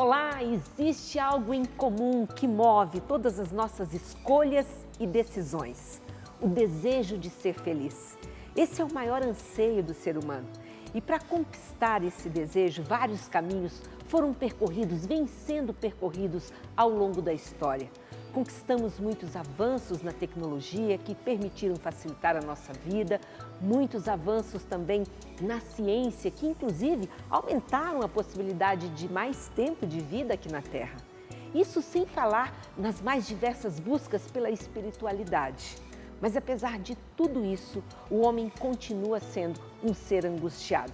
Olá, existe algo em comum que move todas as nossas escolhas e decisões: o desejo de ser feliz. Esse é o maior anseio do ser humano. E para conquistar esse desejo, vários caminhos foram percorridos, vêm sendo percorridos ao longo da história. Conquistamos muitos avanços na tecnologia que permitiram facilitar a nossa vida, muitos avanços também na ciência que, inclusive, aumentaram a possibilidade de mais tempo de vida aqui na Terra. Isso sem falar nas mais diversas buscas pela espiritualidade. Mas apesar de tudo isso, o homem continua sendo um ser angustiado.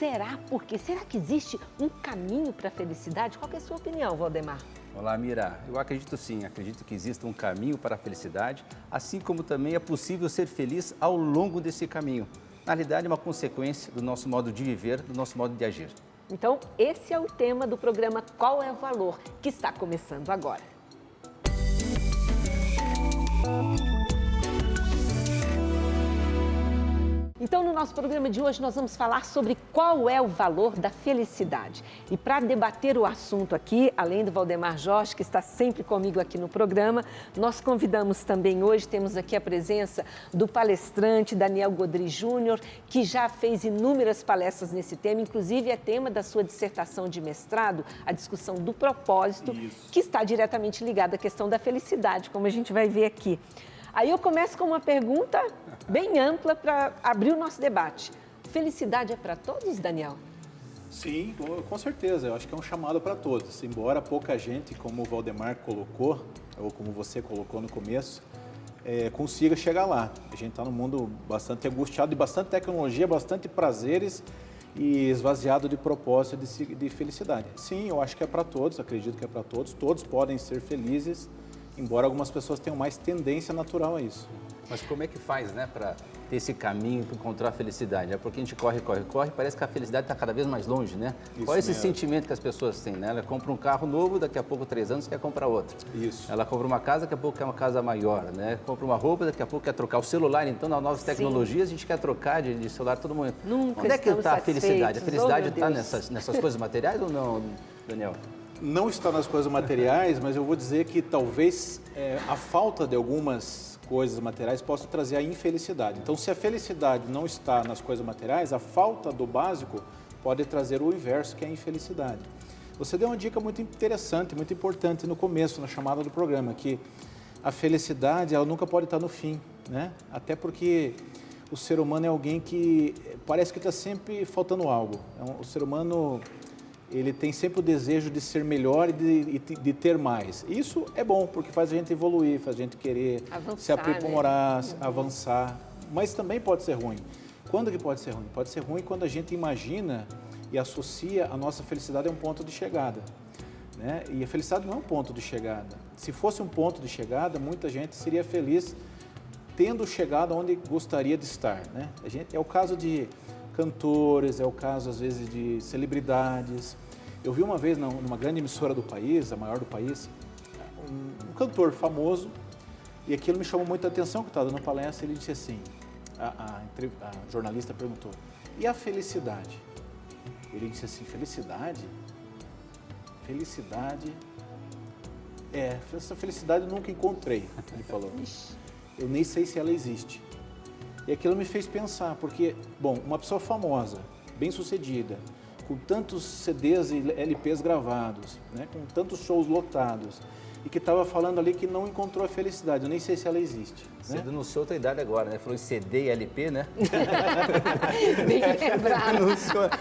Será porque? Será que existe um caminho para a felicidade? Qual é a sua opinião, Valdemar? Olá, Mira. Eu acredito sim, acredito que existe um caminho para a felicidade, assim como também é possível ser feliz ao longo desse caminho. Na realidade, é uma consequência do nosso modo de viver, do nosso modo de agir. Então, esse é o tema do programa Qual é o Valor, que está começando agora. Então, no nosso programa de hoje, nós vamos falar sobre qual é o valor da felicidade. E para debater o assunto aqui, além do Valdemar Jorge, que está sempre comigo aqui no programa, nós convidamos também hoje, temos aqui a presença do palestrante Daniel Godri Júnior, que já fez inúmeras palestras nesse tema, inclusive é tema da sua dissertação de mestrado, a discussão do propósito, Isso. que está diretamente ligada à questão da felicidade, como a gente vai ver aqui. Aí eu começo com uma pergunta bem ampla para abrir o nosso debate. Felicidade é para todos, Daniel? Sim, com certeza. Eu acho que é um chamado para todos. Embora pouca gente, como o Valdemar colocou, ou como você colocou no começo, é, consiga chegar lá. A gente está num mundo bastante angustiado de bastante tecnologia, bastante prazeres e esvaziado de propósito de, de felicidade. Sim, eu acho que é para todos, acredito que é para todos. Todos podem ser felizes embora algumas pessoas tenham mais tendência natural a isso. Mas como é que faz, né, para ter esse caminho para encontrar a felicidade? É porque a gente corre, corre, corre, parece que a felicidade está cada vez mais longe, né? Isso Qual é esse mesmo. sentimento que as pessoas têm, né? Ela compra um carro novo, daqui a pouco, três anos, quer comprar outro. Isso. Ela compra uma casa, daqui a pouco quer uma casa maior, né? Compra uma roupa, daqui a pouco quer trocar o celular. Então, nas novas tecnologias, Sim. a gente quer trocar de, de celular todo mundo. Nunca Onde é que está a felicidade? A felicidade está oh, nessas, nessas coisas materiais ou não, Daniel? Não está nas coisas materiais, mas eu vou dizer que talvez é, a falta de algumas coisas materiais possa trazer a infelicidade. Então, se a felicidade não está nas coisas materiais, a falta do básico pode trazer o inverso, que é a infelicidade. Você deu uma dica muito interessante, muito importante no começo, na chamada do programa, que a felicidade ela nunca pode estar no fim, né? Até porque o ser humano é alguém que parece que está sempre faltando algo. É um, o ser humano ele tem sempre o desejo de ser melhor e de, de, ter mais. Isso é bom, porque faz a gente evoluir, faz a gente querer avançar, se aprimorar, né? avançar. Mas também pode ser ruim. Quando que pode ser ruim? Pode ser ruim quando a gente imagina e associa a nossa felicidade a um ponto de chegada. Né? E a felicidade não é um ponto de chegada. Se fosse um ponto de chegada, muita gente seria feliz tendo chegado onde gostaria de estar. Né? A gente, é o caso de cantores, é o caso às vezes de celebridades. Eu vi uma vez numa grande emissora do país, a maior do país, um, cantor famoso e aquilo me chamou muita atenção que estava dando palestra. Ele disse assim: a, a, a jornalista perguntou, e a felicidade? Ele disse assim: felicidade? Felicidade. É, essa felicidade eu nunca encontrei, ele falou. Eu nem sei se ela existe. E aquilo me fez pensar, porque, bom, uma pessoa famosa, bem-sucedida, com tantos CDs e LPs gravados, né, com tantos shows lotados, e que estava falando ali que não encontrou a felicidade. Eu nem sei se ela existe. Você né? denunciou outra idade agora, né? Falou em CD e LP, né? Bem lembrado.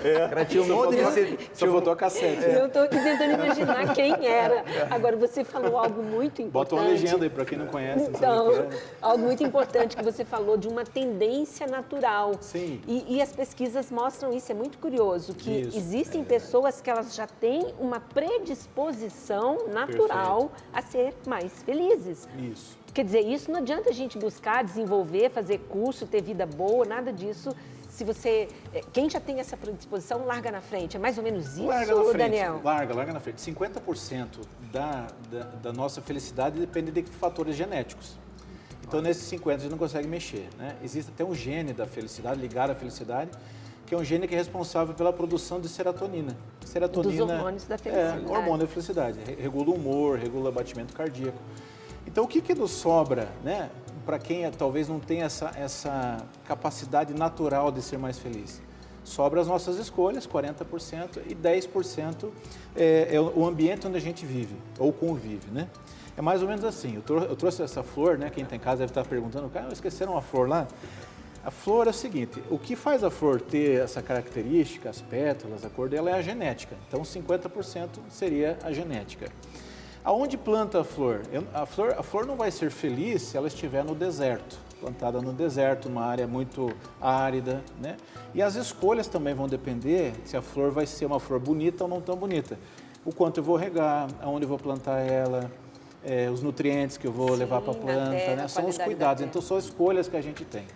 É. Cara, tinha um monte de CD. Só faltou a cassete. É. Eu estou tentando imaginar quem era. Agora, você falou algo muito importante. Bota uma legenda aí para quem não conhece. Então, é. algo muito importante que você falou de uma tendência natural. Sim. E, e as pesquisas mostram isso. É muito curioso que isso. existem é. pessoas que elas já têm uma predisposição natural Perfeito a ser mais felizes. Isso. Quer dizer, isso não adianta a gente buscar, desenvolver, fazer curso, ter vida boa, nada disso. Se você. Eh, quem já tem essa predisposição, larga na frente. É mais ou menos isso, larga na frente, Daniel? Larga, larga na frente. 50% da, da, da, nossa felicidade depende de fatores genéticos. Então, nesses 50% a gente não consegue mexer. Né? Existe até um gene da felicidade, ligado à felicidade, que é um gene que é responsável pela produção de serotonina. Serotonina Dos hormônios da felicidade. É, hormônio da felicidade. Regula o humor, regula o batimento cardíaco. Então, o que, que nos sobra, né? Para quem é, talvez não tenha essa, essa capacidade natural de ser mais feliz? Sobra as nossas escolhas, 40%, e 10% é, é o ambiente onde a gente vive ou convive, né? É mais ou menos assim. Eu, eu trouxe essa flor, né? Quem está em casa deve estar perguntando, cara, esqueceram uma flor lá? A flor é o seguinte, o que faz a flor ter essa característica, as pétalas, a cor dela é a genética. Então 50% seria a genética. Aonde planta a flor? A flor? A flor não vai ser feliz se ela estiver no deserto, plantada no deserto, numa área muito árida, né? E as escolhas também vão depender se a flor vai ser uma flor bonita ou não tão bonita. O quanto eu vou regar, aonde eu vou plantar ela, é, os nutrientes que eu vou Sim, levar para a planta, terra, né? São os cuidados. Então são escolhas que a gente tem.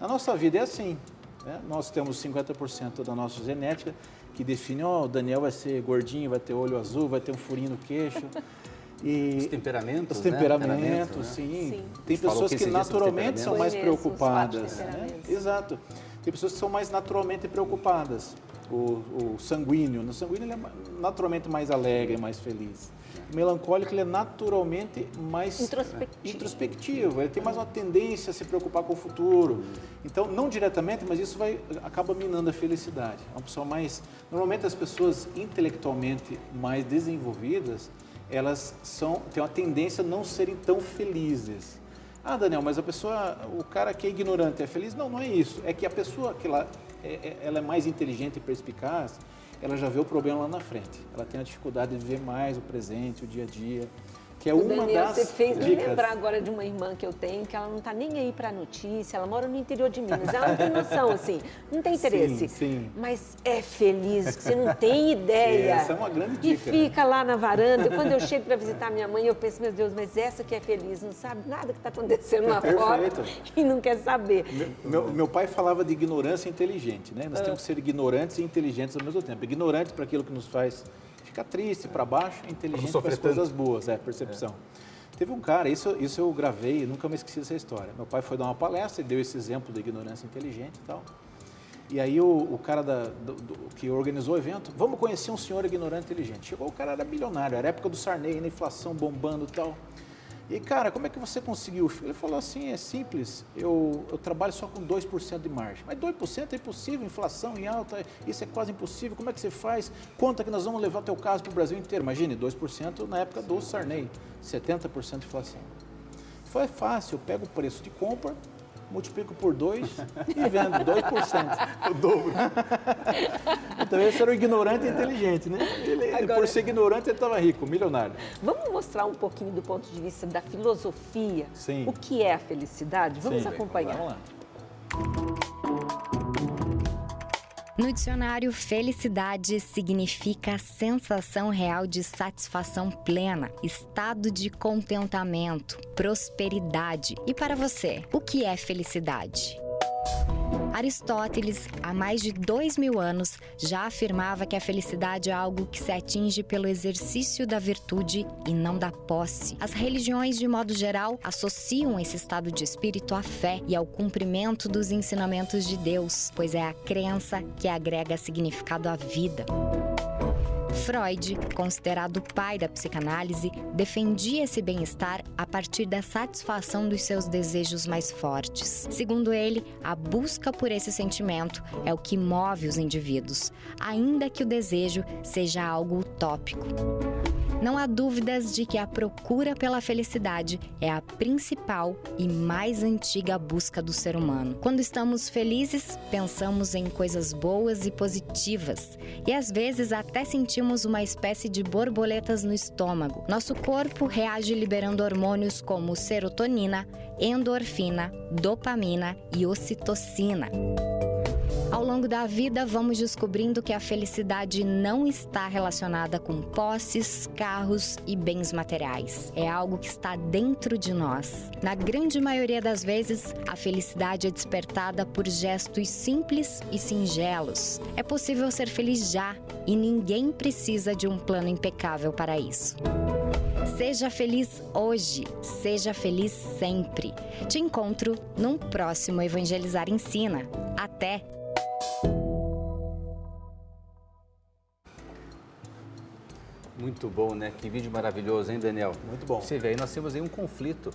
Na nossa vida é assim. Né? Nós temos 50% da nossa genética que define, ó, oh, o Daniel vai ser gordinho, vai ter olho azul, vai ter um furinho no queixo. E os temperamentos, os temperamentos, né? sim. sim. Tem pessoas que, que naturalmente são mais preocupadas. Né? Exato. Tem pessoas que são mais naturalmente preocupadas. O, o sanguíneo, no sanguíneo ele é naturalmente mais alegre, mais feliz melancólico ele é naturalmente mais introspectivo. introspectivo. Ele tem mais uma tendência a se preocupar com o futuro. Então, não diretamente, mas isso vai acaba minando a felicidade. É uma pessoa mais. Normalmente as pessoas intelectualmente mais desenvolvidas, elas são têm uma tendência a não serem tão felizes. Ah, Daniel, mas a pessoa, o cara que é ignorante é feliz? Não, não é isso. É que a pessoa que ela é, é ela é mais inteligente e perspicaz, ela já vê o problema lá na frente. Ela tem a dificuldade de ver mais o presente, o dia a dia que é o uma Daniel, das você fez me lembrar agora de uma irmã que eu tenho, que ela não está nem aí para a notícia, ela mora no interior de Minas, ela não tem noção, assim, não tem interesse. Sim, sim. Mas é feliz, você não tem ideia. Essa é uma grande dica. E fica lá na varanda, quando eu chego para visitar minha mãe, eu penso, meu Deus, mas essa que é feliz, não sabe nada que está acontecendo lá fora e não quer saber. Meu, meu, meu, pai falava de ignorância inteligente, né? Nós ah. temos que ser ignorantes e inteligentes ao mesmo tempo. Ignorantes para aquilo que nos faz fica triste, para baixo, inteligente para as coisas boas, é, percepção. É. Teve um cara, isso, isso eu gravei, nunca me esqueci dessa história. Meu pai foi dar uma palestra e deu esse exemplo da ignorância inteligente e tal. E aí o, o cara da, do, do, que organizou o evento, vamos conhecer um senhor ignorante inteligente. Chegou o cara era bilionário, era época do Sarney, na inflação bombando e tal. E cara, como é que você conseguiu? Ele falou assim, é simples, eu, eu trabalho só com 2% de margem. Mas 2% é impossível, inflação em alta, isso é quase impossível. Como é que você faz? Conta que nós vamos levar teu caso para o Brasil inteiro. Imagine, 2% na época do Sarney, 70% de inflação. Foi fácil, eu pego o preço de compra, multiplico por 2 e vendo 2%. o dobro. então esse era o ignorante e inteligente, né? Ele, Agora, por ser ignorante, ele estava rico, milionário. Vamos mostrar um pouquinho do ponto de vista da filosofia Sim. o que é a felicidade? Vamos Sim, acompanhar. Vamos lá. No dicionário, felicidade significa sensação real de satisfação plena, estado de contentamento, prosperidade. E para você, o que é felicidade? Aristóteles, há mais de dois mil anos, já afirmava que a felicidade é algo que se atinge pelo exercício da virtude e não da posse. As religiões, de modo geral, associam esse estado de espírito à fé e ao cumprimento dos ensinamentos de Deus, pois é a crença que agrega significado à vida. Freud, considerado o pai da psicanálise, defendia esse bem-estar a partir da satisfação dos seus desejos mais fortes. Segundo ele, a busca por esse sentimento é o que move os indivíduos, ainda que o desejo seja algo utópico. Não há dúvidas de que a procura pela felicidade é a principal e mais antiga busca do ser humano. Quando estamos felizes, pensamos em coisas boas e positivas, e às vezes até sentimos uma espécie de borboletas no estômago. Nosso corpo reage liberando hormônios como serotonina, endorfina, dopamina e ocitocina. Ao longo da vida, vamos descobrindo que a felicidade não está relacionada com posses, carros e bens materiais. É algo que está dentro de nós. Na grande maioria das vezes, a felicidade é despertada por gestos simples e singelos. É possível ser feliz já e ninguém precisa de um plano impecável para isso. Seja feliz hoje, seja feliz sempre. Te encontro num próximo Evangelizar Ensina. Até! Muito bom, né? Que vídeo maravilhoso, hein, Daniel? Muito bom. Você vê, aí nós temos aí um conflito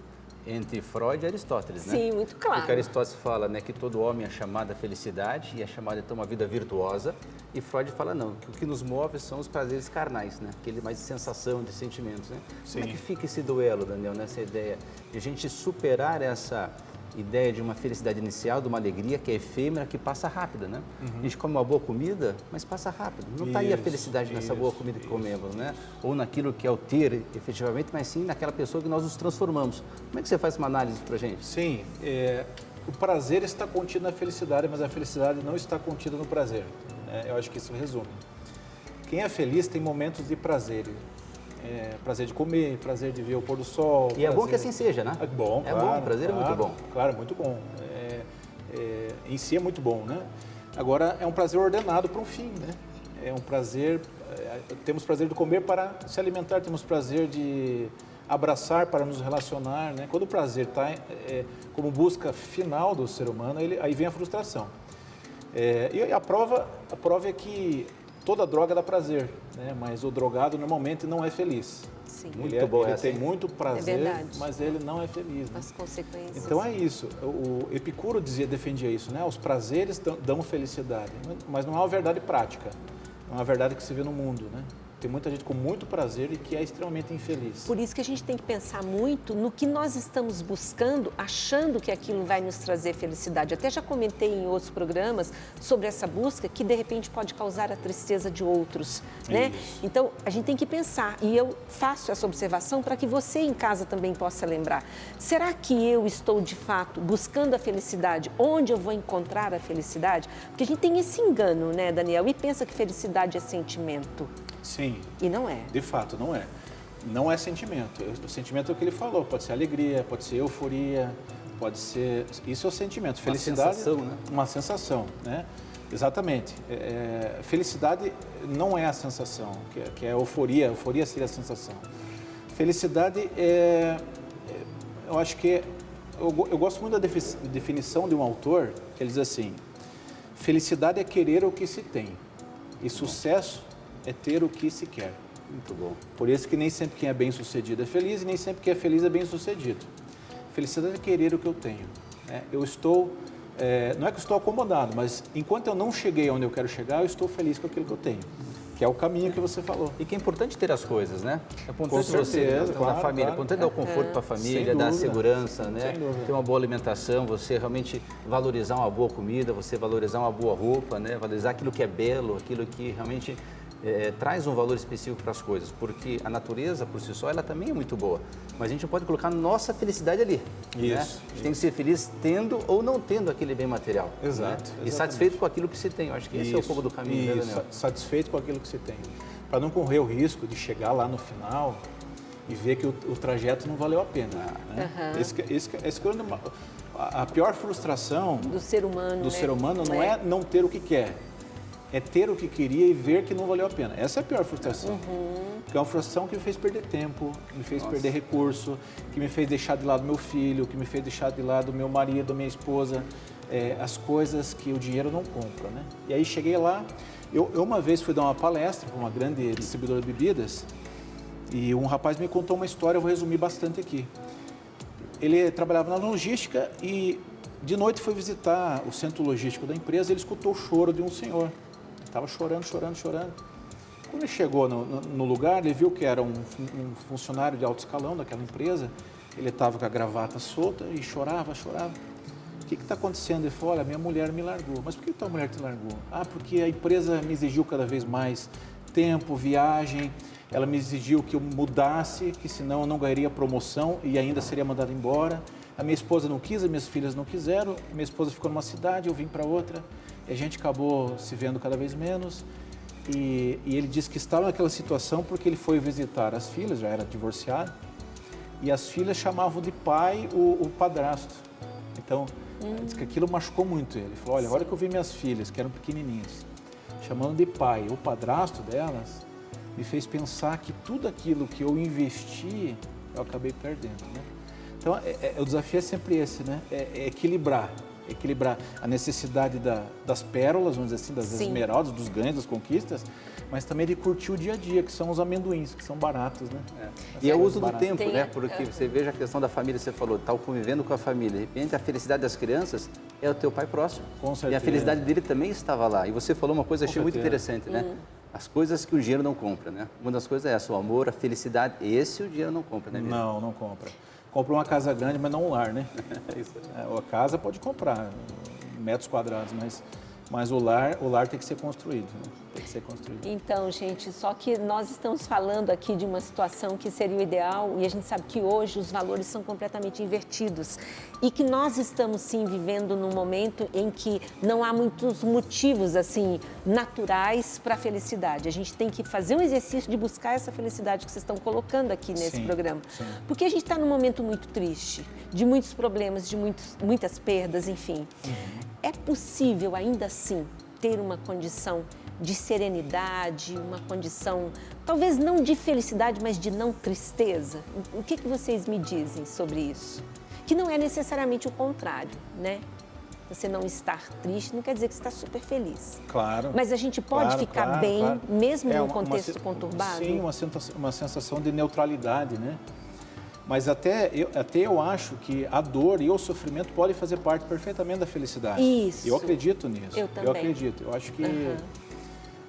entre Freud e Aristóteles, né? Sim, muito claro. Porque Aristóteles fala né, que todo homem é chamado à felicidade e é chamado então a uma vida virtuosa. E Freud fala não, que o que nos move são os prazeres carnais, né? Aquele mais de sensação, de sentimentos, né? Sim. Como é que fica esse duelo, Daniel, nessa ideia de a gente superar essa ideia de uma felicidade inicial, de uma alegria que é efêmera, que passa rápida, né? A gente come uma boa comida, mas passa rápido. Não está aí a Isso, felicidade nessa isso, boa comida que comemos, né? Ou naquilo que é o ter, efetivamente, mas sim naquela pessoa que nós nos transformamos. Como é que você faz uma análise para gente? Sim, é, o prazer está contido na felicidade, mas a felicidade não está contida no prazer. né? eu acho que isso resume. Quem é feliz tem momentos de prazer. É, prazer de comer, prazer de ver o pôr do sol. E é bom prazer- que assim seja, né? É bom, É claro. bom, o prazer é muito claro, bom. Claro, muito bom. É, é, em si é muito bom, né? Agora, é um prazer ordenado para um fim, né? É um prazer... é, temos prazer de comer para se alimentar, temos prazer de abraçar para nos relacionar, né? Quando o prazer está como busca final do ser humano, ele, aí vem a frustração. É, e a prova, a prova é que toda droga dá prazer, né? Mas o drogado normalmente não é feliz. Sim. Muito ele, é- boa ele essa, tem hein? muito prazer, verdade. mas ele não é feliz. né? As consequências. Então é isso. O Epicuro dizia, defendia isso, né? Os prazeres dão- dão felicidade, mas não é uma verdade prática. É uma verdade que se vê no mundo, né? Tem muita gente com muito prazer e que é extremamente infeliz. Por isso que a gente tem que pensar muito no que nós estamos buscando, achando que aquilo vai nos trazer felicidade. Até já comentei em outros programas sobre essa busca que de repente pode causar a tristeza de outros, né? Isso. Então a gente tem que pensar e eu faço essa observação para que você em casa também possa lembrar. Será que eu estou de fato buscando a felicidade? Onde eu vou encontrar a felicidade? Porque a gente tem esse engano, né, Daniel? E pensa que felicidade é sentimento Sim, e não é. de fato, não é. Não é sentimento. O sentimento é o que ele falou. Pode ser alegria, pode ser euforia, pode ser... Isso é o sentimento. Felicidade... sensação, né? Uma sensação, né? Exatamente. É, é, felicidade não é a sensação, que é, que é euforia. Euforia seria a sensação. Felicidade é... é- eu acho que... é- eu, eu gosto muito da defi- definição de um autor, que ele diz assim, felicidade é querer o que se tem e sucesso é ter o que se quer. Muito bom. Por isso que nem sempre quem é bem sucedido é feliz e nem sempre quem é feliz é bem sucedido. Felicidade é querer o que eu tenho. né? Eu estou, é, não é que eu estou acomodado, mas enquanto eu não cheguei onde eu quero chegar, eu estou feliz com aquilo que eu tenho, que é o caminho que você falou. E que é importante ter as coisas, né? É importante Com você, certeza, da claro, família, é claro. importante dar o conforto para a família, dar a segurança, né? Ter uma boa alimentação, você realmente valorizar uma boa comida, você valorizar uma boa roupa, né? Valorizar aquilo que é belo, aquilo que realmente eh, traz um valor específico para as coisas, porque a natureza por si só ela também é muito boa, mas a gente não pode colocar nossa felicidade ali. né? Isso, A gente tem que ser feliz tendo ou não tendo aquele bem material. Exato, né? E satisfeito com aquilo que se tem. Eu acho que esse é um Isso, pouco do caminho, né, isso, Daniel? satisfeito com aquilo que você tem. Para não correr o risco de chegar lá no final e ver que o, o trajeto não valeu a pena. Né? Aham. Esse, esse, esse é a, pior frustração Do ser humano, do né? ser humano não é não ter o que quer, é ter o que queria e ver que não valeu a pena. Essa é a pior frustração. Que é uma frustração que me fez perder tempo, que me fez perder recurso, que me fez deixar de lado meu filho, que me fez deixar de lado meu marido, minha esposa, é, as coisas que o dinheiro não compra, né? E aí cheguei lá, eu, eu uma vez fui dar uma palestra para uma grande distribuidora de bebidas e um rapaz me contou uma história, eu vou resumir bastante aqui. Ele trabalhava na logística e de noite foi visitar o centro logístico da empresa. Ele escutou o choro de um senhor. Estava chorando, chorando, chorando. Quando ele chegou no, no- no lugar, ele viu que era um, um funcionário de alto escalão daquela empresa. Ele estava com a gravata solta e chorava, chorava. O que está acontecendo? Ele falou, olha, minha mulher me largou. Mas por que tua mulher te largou? Ah, porque a empresa me exigiu cada vez mais tempo, viagem. Ela me exigiu que eu mudasse, que senão eu não ganharia promoção e ainda seria mandado embora. A minha esposa não quis, as minhas filhas não quiseram. Minha esposa ficou numa cidade, eu vim para outra. A gente acabou se vendo cada vez menos. E, e ele disse que estava naquela situação porque ele foi visitar as filhas, já era divorciado, e as filhas chamavam de pai o, o padrasto. Então, diz que aquilo machucou muito ele. Ele falou, olha, agora que eu vi minhas filhas, que eram pequenininhas, chamando de pai o padrasto delas, me fez pensar que tudo aquilo que eu investi, eu acabei perdendo, né? Então, é- é- o desafio é sempre esse, né? É, é equilibrar. Equilibrar a necessidade da, das pérolas, vamos dizer assim, das Sim. esmeraldas, dos ganhos, das conquistas, mas também de curtir o dia a dia, que são os amendoins, que são baratos, né? E é o uso do Barato. tempo, Tem- né? Porque você veja a questão da família, você falou, tá convivendo com a família. De repente, a felicidade das crianças é o teu pai próximo. Com E a certeza. felicidade dele também estava lá. E você falou uma coisa, achei muito certeza. interessante, né? As coisas que o dinheiro não compra, né? Uma das coisas é essa, o amor, a felicidade. Esse o dinheiro não compra, né, Miriam? Não, não compra. Compra uma casa grande, mas não um lar, né? É isso. É, a casa pode comprar metros quadrados, mas, mas o, lar, o lar tem que ser construído. Né? Tem que ser construído. Então, gente, só que nós estamos falando aqui de uma situação que seria o ideal e a gente sabe que hoje os valores são completamente invertidos e que nós estamos sim vivendo num momento em que não há muitos motivos assim naturais para a felicidade. A gente tem que fazer um exercício de buscar essa felicidade que vocês estão colocando aqui nesse Sim, programa, sim. porque a gente está num momento muito triste, de muitos problemas, de muitos, muitas perdas, enfim. É possível ainda assim ter uma condição de serenidade, uma condição, talvez não de felicidade, mas de não tristeza? O que, que vocês me dizem sobre isso? Que não é necessariamente o contrário, né? Você não estar triste não quer dizer que você está super feliz. Claro. Mas a gente pode Claro, ficar claro, bem, claro. mesmo É num uma- uma contexto se- conturbado? Sim, uma sensação, uma sensação de neutralidade, né? Mas até eu, até eu acho que a dor e o sofrimento podem fazer parte perfeitamente da felicidade. Isso. Eu acredito nisso. Eu também. acredito. Eu acho que Aham.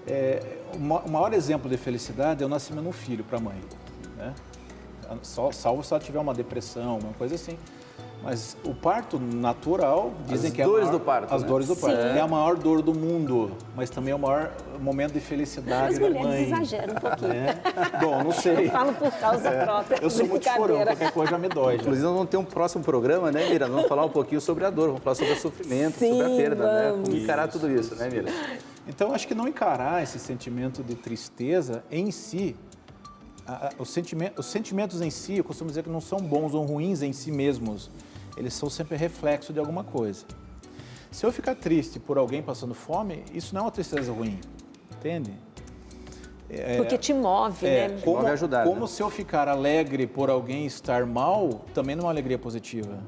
É, o ma- o maior exemplo de felicidade é o nascimento de um filho para a mãe. Né? Só- Salvo se ela tiver uma depressão, uma coisa assim. Mas o parto natural, dizem As que é a dores maior- do parto, As né? dores do parto. Sim. É a maior dor do mundo, mas também é o maior momento de felicidade As da mulheres mãe. exageram um pouquinho. É. Bom, não sei. Eu falo por causa própria. Eu sou muito chorão, qualquer coisa já me dói. Inclusive, nós vamos ter um próximo programa, né, Mira? Vamos falar um pouquinho sobre a dor, vamos falar sobre o sofrimento, Sim, sobre a perda, né? vamos. Como encarar tudo isso, né, Mira? Então, acho que não encarar esse sentimento de tristeza em si, a- a- os, sentimentos, os sentimentos em si, eu costumo dizer que não são bons ou ruins em si mesmos, eles são sempre reflexo de alguma coisa. Se eu ficar triste por alguém passando fome, isso não é uma tristeza ruim, entende? Porque te move, É, né? como, Move ajudar, como né? se eu ficar alegre por alguém estar mal, também não é uma alegria positiva.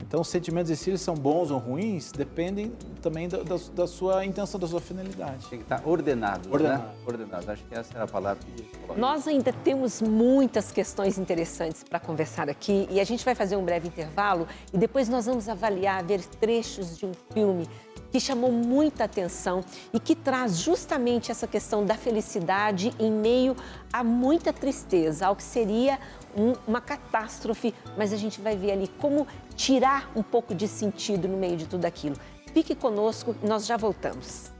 Então, os sentimentos em si eles são bons ou ruins, dependem também da, da- da sua intenção, da sua finalidade. Tem que estar ordenado, Ordenado. né? Ordenado. Acho que essa era a palavra que eu. Nós ainda temos muitas questões interessantes para conversar aqui e a gente vai fazer um breve intervalo e depois nós vamos avaliar, ver trechos de um filme que chamou muita atenção e que traz justamente essa questão da felicidade em meio a muita tristeza, ao que seria um- uma catástrofe, mas a gente vai ver ali como tirar um pouco de sentido no meio de tudo aquilo. Fique conosco, nós já voltamos.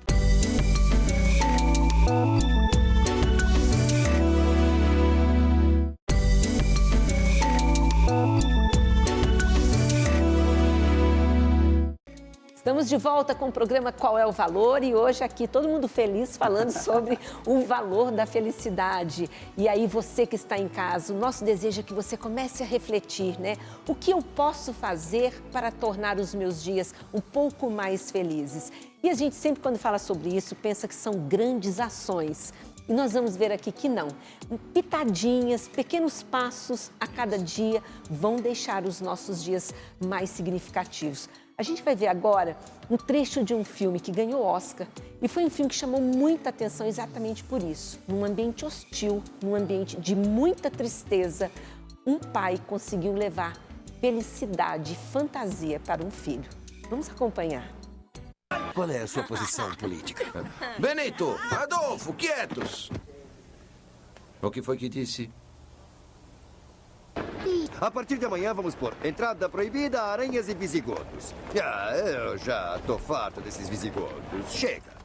Estamos de volta com o programa Qual é o Valor e hoje aqui todo mundo feliz falando sobre o valor da felicidade. E aí você que está em casa, o nosso desejo é que você comece a refletir, né? O que eu posso fazer para tornar os meus dias um pouco mais felizes? E a gente sempre quando fala sobre isso pensa que são grandes ações. E nós vamos ver aqui que não. Pitadinhas, pequenos passos a cada dia vão deixar os nossos dias mais significativos. A gente vai ver agora um trecho de um filme que ganhou Oscar e foi um filme que chamou muita atenção exatamente por isso. Num ambiente hostil, num ambiente de muita tristeza, um pai conseguiu levar felicidade e fantasia para um filho. Vamos acompanhar. Qual é a sua posição política? Benito! Adolfo, quietos! O que foi que disse? A partir de amanhã vamos pôr entrada proibida a aranhas e visigodos. Ah, eu já tô farto desses visigodos. Chega!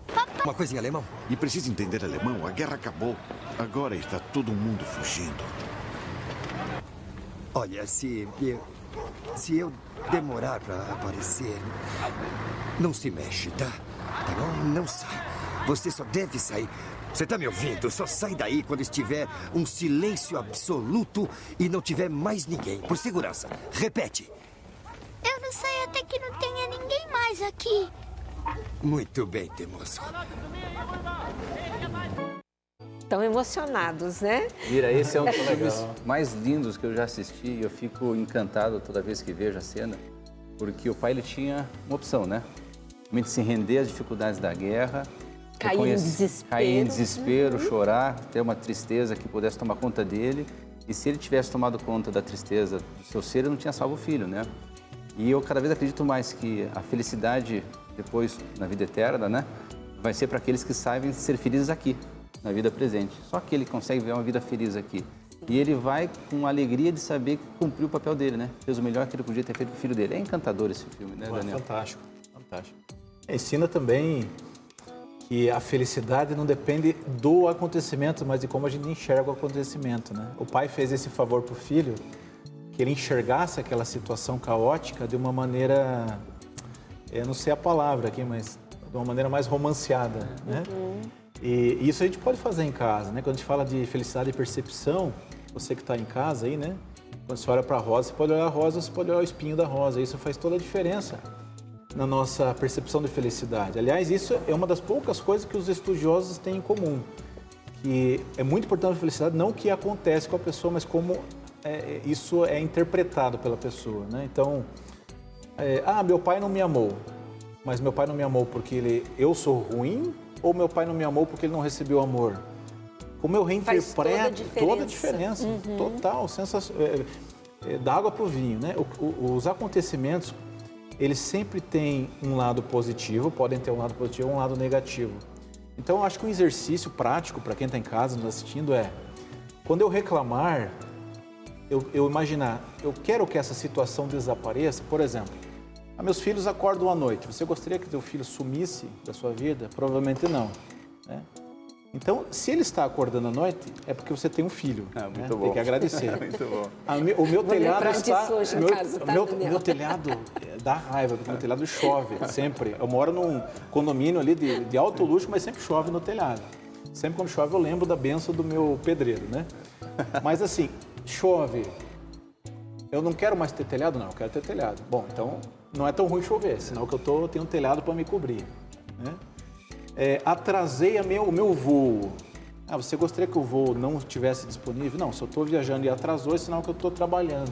Uma coisa em alemão? E precisa entender alemão, a guerra acabou. Agora está todo mundo fugindo. Olha, se eu, se eu demorar pra aparecer, não se mexe, tá? Tá bom? Não sai. Você só deve sair. Você tá me ouvindo? Só sai daí quando estiver um silêncio absoluto e não tiver mais ninguém. Por segurança. Repete. Eu não sei até que não tenha ninguém mais aqui. Muito bem, teimoso. Estão emocionados, né? Mira, esse é um dos filmes mais lindos que eu já assisti e eu fico encantado toda vez que vejo a cena. porque o pai ele tinha uma opção, né? Realmente se render às dificuldades da guerra, Cair em desespero. cair em desespero, chorar, ter uma tristeza que pudesse tomar conta dele. E se ele tivesse tomado conta da tristeza do seu ser, ele não tinha salvo o filho, né? E eu cada vez acredito mais que a felicidade depois na vida eterna, né, vai ser para aqueles que sabem ser felizes aqui, na vida presente. Só que consegue ver uma vida feliz aqui. E ele vai com a alegria de saber que cumpriu o papel dele, né? Fez o melhor que ele podia ter feito o filho dele. É encantador esse filme, né, Pô, é Daniel? fantástico, fantástico. Ensina também que a felicidade não depende do acontecimento, mas de como a gente enxerga o acontecimento, né? O pai fez esse favor para o filho, que ele enxergasse aquela situação caótica de uma maneira, eu não sei a palavra aqui, mas de uma maneira mais romanceada, né? E isso a gente pode fazer em casa, né? Quando a gente fala de felicidade e percepção, você que está em casa aí, né? Quando você olha para a rosa, você pode olhar a rosa, você pode olhar o espinho da rosa. Isso faz toda a diferença na nossa percepção de felicidade. Aliás, isso é uma das poucas coisas que os estudiosos têm em comum. Que é muito importante a felicidade, não o que acontece com a pessoa, mas como é, isso é interpretado pela pessoa, né? Então, é, ah, meu pai não me amou. Mas meu pai não me amou porque ele, eu sou ruim ou meu pai não me amou porque ele não recebeu amor? Como eu reinterpreto toda a toda a diferença, total, sensação, é, é, da água para o vinho, né? O- o- os acontecimentos, eles sempre têm um lado positivo, podem ter um lado positivo ou um lado negativo. Então, eu acho que um exercício prático para quem está em casa nos assistindo é, quando eu reclamar, eu, eu imaginar, eu quero que essa situação desapareça, por exemplo, ah, meus filhos acordam à noite, você gostaria que teu filho sumisse da sua vida? Provavelmente não. né? Então, se ele está acordando à noite, é porque você tem um filho. Ah, muito né? bom. Tem que agradecer. Muito bom. O meu Vou telhado está. hoje em meu, casa, tá, meu, meu telhado é, dá raiva, porque meu telhado chove sempre. Eu moro num condomínio ali de, de alto luxo, mas sempre chove no telhado. Sempre quando chove eu lembro da benção do meu pedreiro, né? Mas assim, chove. Eu não quero mais ter telhado, não, eu quero ter telhado. Bom, então não é tão ruim chover, sinal que eu tô, tenho um telhado para me cobrir. Né? É, atrasei meu, o meu voo. Ah, você gostaria que o voo não estivesse disponível? Não, se eu estou viajando e atrasou, é sinal que eu estou trabalhando.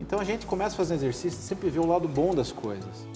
Então a gente começa a fazer exercício e sempre vê o lado bom das coisas.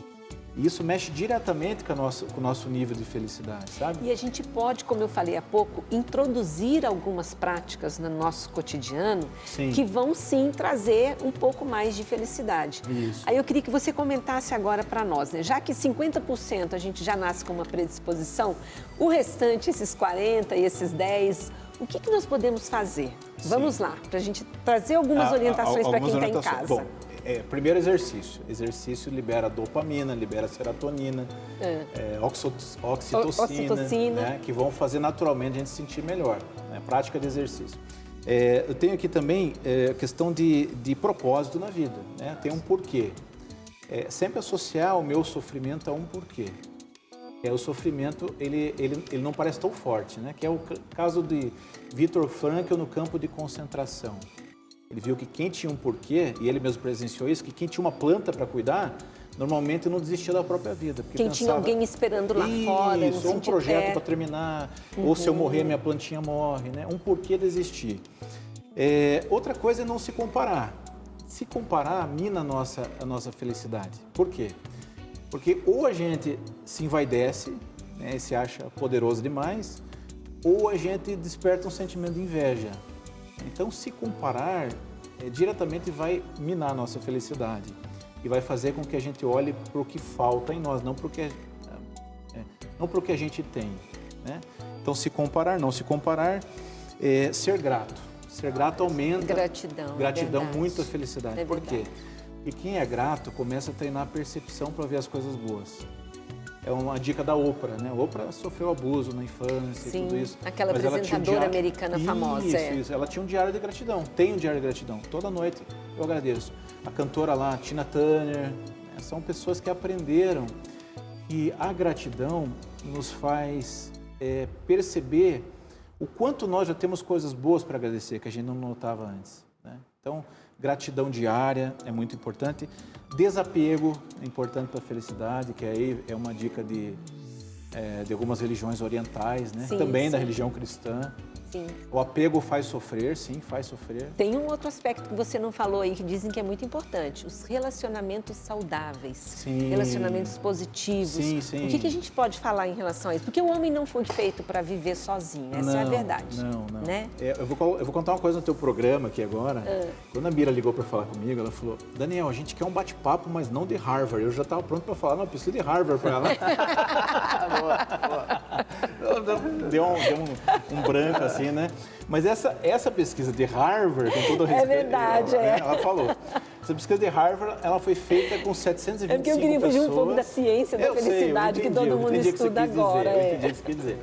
E isso mexe diretamente com, nossa, com o nosso nível de felicidade, sabe? E a gente pode, como eu falei há pouco, introduzir algumas práticas no nosso cotidiano Sim. que vão sim trazer um pouco mais de felicidade. Isso. Aí eu queria que você comentasse agora para nós, né? Já que 50% a gente já nasce com uma predisposição, o restante, esses 40 e esses 10, o que, que nós podemos fazer? Vamos lá, para a gente trazer algumas Ah, orientações ah, para algumas quem está em orientações. casa. Bom, é, primeiro exercício. Exercício libera dopamina, libera serotonina, é, oxo- oxitocina, Oxitocina. né, que vão fazer naturalmente a gente se sentir melhor. Né, prática de exercício. É, eu tenho aqui também é, a questão de, de propósito na vida. Né? Tem um porquê. É, sempre associar o meu sofrimento a um porquê. É, o sofrimento ele, ele, ele não parece tão forte, né? Que é o ca- caso de Viktor Frankl no campo de concentração. Ele viu que quem tinha um porquê, e ele mesmo presenciou isso, que quem tinha uma planta para cuidar, normalmente não desistia da própria vida. porque Quem tinha pensava, alguém esperando lá fora, Isso, ou um projeto é. para terminar, ou se eu morrer, minha plantinha morre, né? Um porquê desistir. É, outra coisa é não se comparar. Se comparar, mina a nossa, a nossa felicidade. Por quê? Porque ou a gente se envaidece, né, e se acha poderoso demais, ou a gente desperta um sentimento de inveja. Então, se comparar, é, diretamente vai minar a nossa felicidade e vai fazer com que a gente olhe para o que falta em nós, não para o que, é, não que a gente tem. Né? Então, se comparar, não se comparar, é, ser grato. Ser grato aumenta Gratidão, gratidão verdade. muito a felicidade. É Por quê? E quem é grato começa a treinar a percepção para ver as coisas boas. É uma dica da Oprah, né? A Oprah sofreu abuso na infância Sim, e tudo isso. aquela mas ela tinha um apresentadora diário- americana famosa, Isso, é. isso. Ela tinha um diário de gratidão. Tem um diário de gratidão. Toda noite eu agradeço. A cantora lá, Tina Turner, né? são pessoas que aprenderam que a gratidão nos faz é, perceber o quanto nós já temos coisas boas para agradecer que a gente não notava antes. né? Então, gratidão diária é muito importante. Desapego é importante para a felicidade, que aí é uma dica de, é, de algumas religiões orientais, né? Sim, também da sim. religião cristã. Sim. O apego faz sofrer, sim, faz sofrer. Tem um outro aspecto que você não falou aí, que dizem que é muito importante: os relacionamentos saudáveis. Sim. Relacionamentos positivos. Sim, sim. O que, que a gente pode falar em relação a isso? Porque o homem não foi feito para viver sozinho, essa é a Não, verdade. Não, não. Né? É, eu, vou, eu vou contar uma coisa no teu programa aqui agora. Ah. Quando a Mira ligou para falar comigo, ela falou: Daniel, a gente quer um bate-papo, mas não de Harvard. Eu já estava pronto para falar, não, eu preciso de Harvard para ela. deu um, deu um, um branco assim, né? Mas essa, essa pesquisa de Harvard, com todo o respeito. verdade, ela, é. Ela falou. Essa pesquisa de Harvard, ela foi feita com 725 É porque eu queria fugir um pessoas. pouco da ciência da Eu sei, felicidade que entendi, todo eu mundo que estuda dizer, agora, Eu é. entendi o que você quis dizer.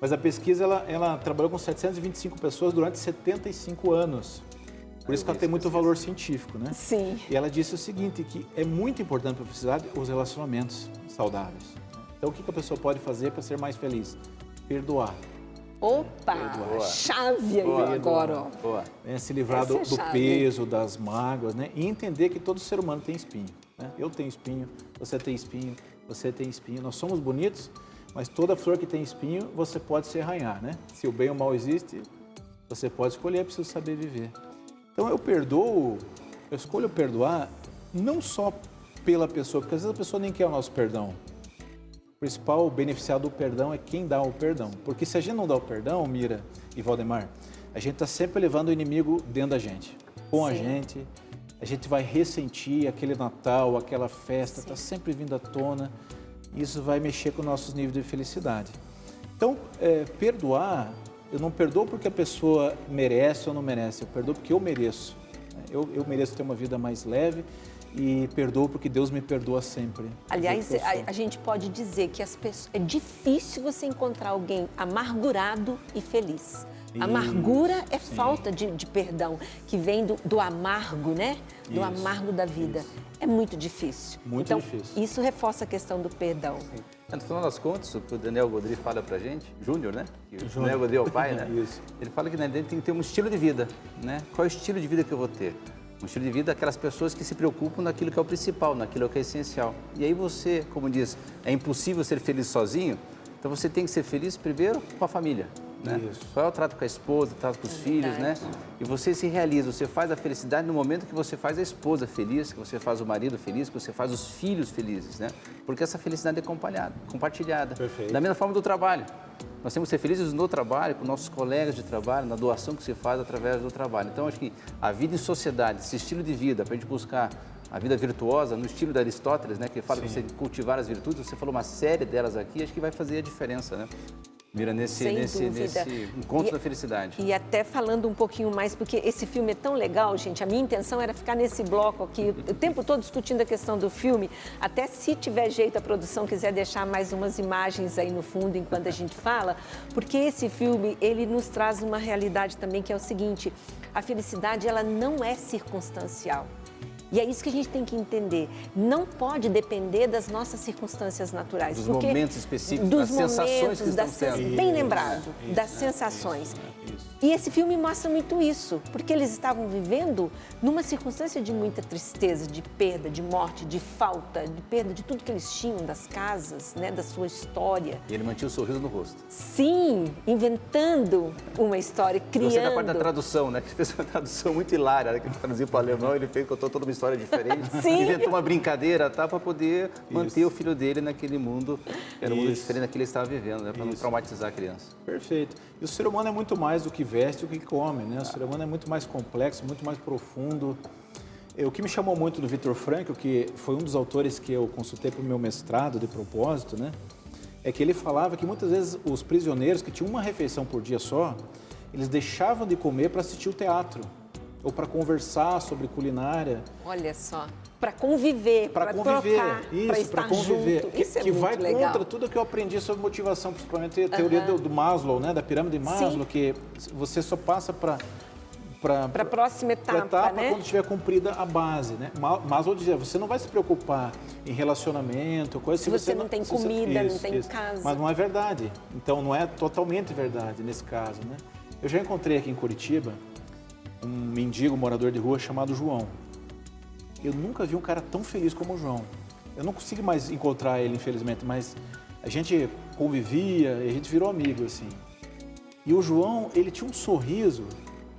Mas a pesquisa, ela, ela trabalhou com 725 pessoas durante 75 anos. Por isso que ela tem muito valor científico, né? Sim. E ela disse o seguinte, que é muito importante para a felicidade os relacionamentos saudáveis. Então, o que que a pessoa pode fazer para ser mais feliz? Perdoar. Opa! Chave aí Boa. agora, ó. Boa. Se livrar do, é do peso, das mágoas, né? E entender que todo ser humano tem espinho. Né? Eu tenho espinho, você tem espinho, você tem espinho. Nós somos bonitos, mas toda flor que tem espinho, você pode se arranhar, né? Se o bem ou o mal existe, você pode escolher, é preciso saber viver. Então eu perdoo, eu escolho perdoar não só pela pessoa, porque às vezes a pessoa nem quer o nosso perdão. Principal beneficiado do perdão é quem dá o perdão. Porque se a gente não dá o perdão, Mira e Valdemar, a gente está sempre levando o inimigo dentro da gente, com a Sim. gente. A gente vai ressentir aquele Natal, aquela festa, está sempre vindo à tona. Isso vai mexer com nossos níveis de felicidade. Então, é, perdoar, eu não perdoo porque a pessoa merece ou não merece, eu perdoo porque eu mereço. Eu, eu mereço ter uma vida mais leve e perdoo porque Deus me perdoa sempre. Aliás, a, a gente pode dizer que as pessoas, é difícil você encontrar alguém amargurado e feliz. Amargura é falta de, de perdão, que vem do, do amargo, né? Do Isso, amargo da vida. É muito difícil. Muito então, difícil. Isso reforça a questão do perdão. No final das contas, o que o Daniel Godri fala pra gente, Júnior, né? O Daniel Godri é o pai, né? Isso. Ele fala que na verdade tem que ter um estilo de vida, né? Qual é o estilo de vida que eu vou ter? Um estilo de vida daquelas pessoas que se preocupam naquilo que é o principal, naquilo que é essencial. E aí você, como diz, é impossível ser feliz sozinho, então você tem que ser feliz primeiro com a família. Né? Isso. Qual é o trato com a esposa, o trato com os filhos, né? E você se realiza, você faz a felicidade no momento que você faz a esposa feliz, que você faz o marido feliz, que você faz os filhos felizes, né? Porque essa felicidade é compartilhada, compartilhada. Perfeito. Da mesma forma do trabalho. Nós temos que ser felizes no trabalho, com nossos colegas de trabalho, na doação que se faz através do trabalho. Então, acho que a vida em sociedade, esse estilo de vida, para a gente buscar a vida virtuosa, no estilo de Aristóteles, né, que fala que você cultivar as virtudes, você falou uma série delas aqui, acho que vai fazer a diferença, né? Mira, nesse, Sem nesse, dúvida. nesse encontro E- da felicidade. E até falando um pouquinho mais, porque esse filme é tão legal, gente. A minha intenção era ficar nesse bloco aqui, o tempo todo discutindo a questão do filme. Até se tiver jeito, a produção quiser deixar mais umas imagens aí no fundo enquanto a gente fala, porque esse filme, ele nos traz uma realidade também que é o seguinte: a felicidade, ela não é circunstancial. E é isso que a gente tem que entender. Não pode depender das nossas circunstâncias naturais. Dos momentos específicos, dos das sensações momentos, que das estão sens- tendo. Bem lembrado, isso, das isso, sensações. isso. E esse filme mostra muito isso, porque eles estavam vivendo numa circunstância de muita tristeza, de perda, de morte, de falta, de perda de tudo que eles tinham, das casas, né, da sua história. E ele mantinha o sorriso no rosto. Sim, inventando uma história, criando. Gostei da parte da tradução, né? Que fez uma tradução muito hilária, né? Que traduziu para o alemão, ele fez, contou toda uma história diferente. Sim. Inventou uma brincadeira, tá? Para poder manter o filho dele naquele mundo, era um mundo Isso. diferente daquele que ele estava vivendo, né? Para não Isso. traumatizar a criança. Perfeito. E o ser humano é muito mais do que veste, o que come, né? O ser humano é muito mais complexo, muito mais profundo. Eh, O que me chamou muito do Victor Frankl, que foi um dos autores que eu consultei para o meu mestrado de propósito, né? É que ele falava que muitas vezes os prisioneiros que tinham uma refeição por dia só, eles deixavam de comer para assistir o teatro ou para conversar sobre culinária, Olha só, para conviver, para conviver, trocar, isso, para conviver, junto. que, Isso é que vai legal. contra tudo que eu aprendi sobre motivação, principalmente a teoria do, do Maslow, né, da pirâmide de Maslow, que você só passa para para Pra próxima etapa, né? quando tiver cumprida a base, né? Ma- Maslow dizia, você não vai se preocupar em relacionamento, coisa Se você não tem se você- comida, não tem casa. Mas não é verdade. Então não é totalmente verdade nesse caso, né? Eu já encontrei aqui em Curitiba um mendigo morador de rua chamado João. Eu nunca vi um cara tão feliz como o João. Eu não consigo mais encontrar ele, infelizmente, mas a gente convivia e a gente virou amigo, assim. E o João, ele tinha um sorriso,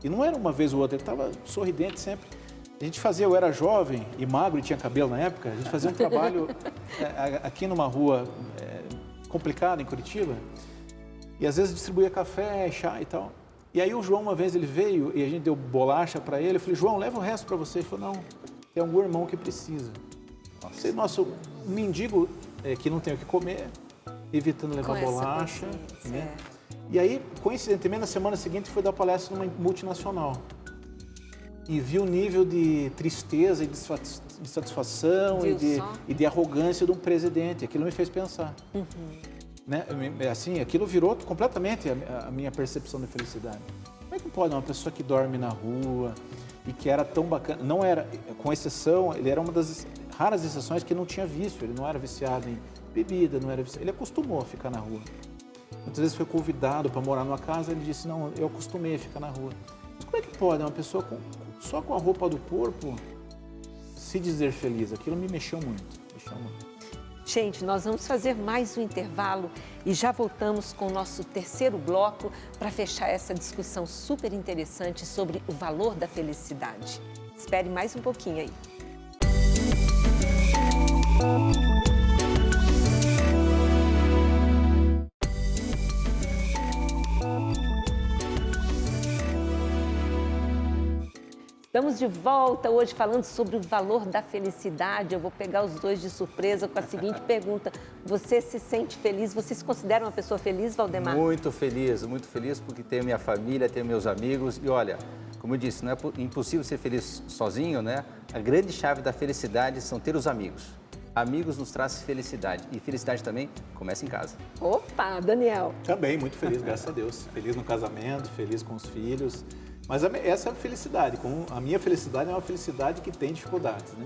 e não era uma vez ou outra, ele estava sorridente sempre. A gente fazia, eu era jovem e magro e tinha cabelo na época, a gente fazia um trabalho é, aqui numa rua é, complicada em Curitiba, e às vezes distribuía café, chá e tal. E aí o João uma vez ele veio e a gente deu bolacha para ele, eu falei, João, leva o resto para você. Ele falou, não, tem algum irmão que precisa. Nossa, Nossa um mendigo é, que não tem o que comer, evitando levar bolacha. Né? É. E aí, coincidentemente, na semana seguinte, foi dar palestra numa multinacional. E vi o nível de tristeza e de insatisfação e de, e de, arrogância de um presidente. Aquilo me fez pensar. Uhum. Né? Assim, aquilo virou completamente a, a minha percepção de felicidade. Como é que pode uma pessoa que dorme na rua e que era tão bacana, não era, com exceção, ele era uma das raras exceções que não tinha vício, ele não era viciado em bebida, não era viciado, ele acostumou a ficar na rua. Muitas vezes foi convidado para morar numa casa, ele disse, não, eu acostumei a ficar na rua. Mas como é que pode uma pessoa com, só com a roupa do corpo se dizer feliz? Aquilo me mexeu muito, mexeu muito. Gente, nós vamos fazer mais um intervalo e já voltamos com o nosso terceiro bloco para fechar essa discussão super interessante sobre o valor da felicidade. Espere mais um pouquinho aí. Estamos de volta hoje falando sobre o valor da felicidade. Eu vou pegar os dois de surpresa com a seguinte pergunta: Você se sente feliz? Você se considera uma pessoa feliz, Valdemar? Muito feliz, muito feliz porque tenho minha família, tenho meus amigos e olha, como eu disse, não é impossível ser feliz sozinho, né? A grande chave da felicidade são ter os amigos. Amigos nos traz felicidade e felicidade também começa em casa. Opa, Daniel. Também muito feliz, graças a Deus. Feliz no casamento, feliz com os filhos. Mas essa é a felicidade. a minha felicidade é uma felicidade que tem dificuldades, né?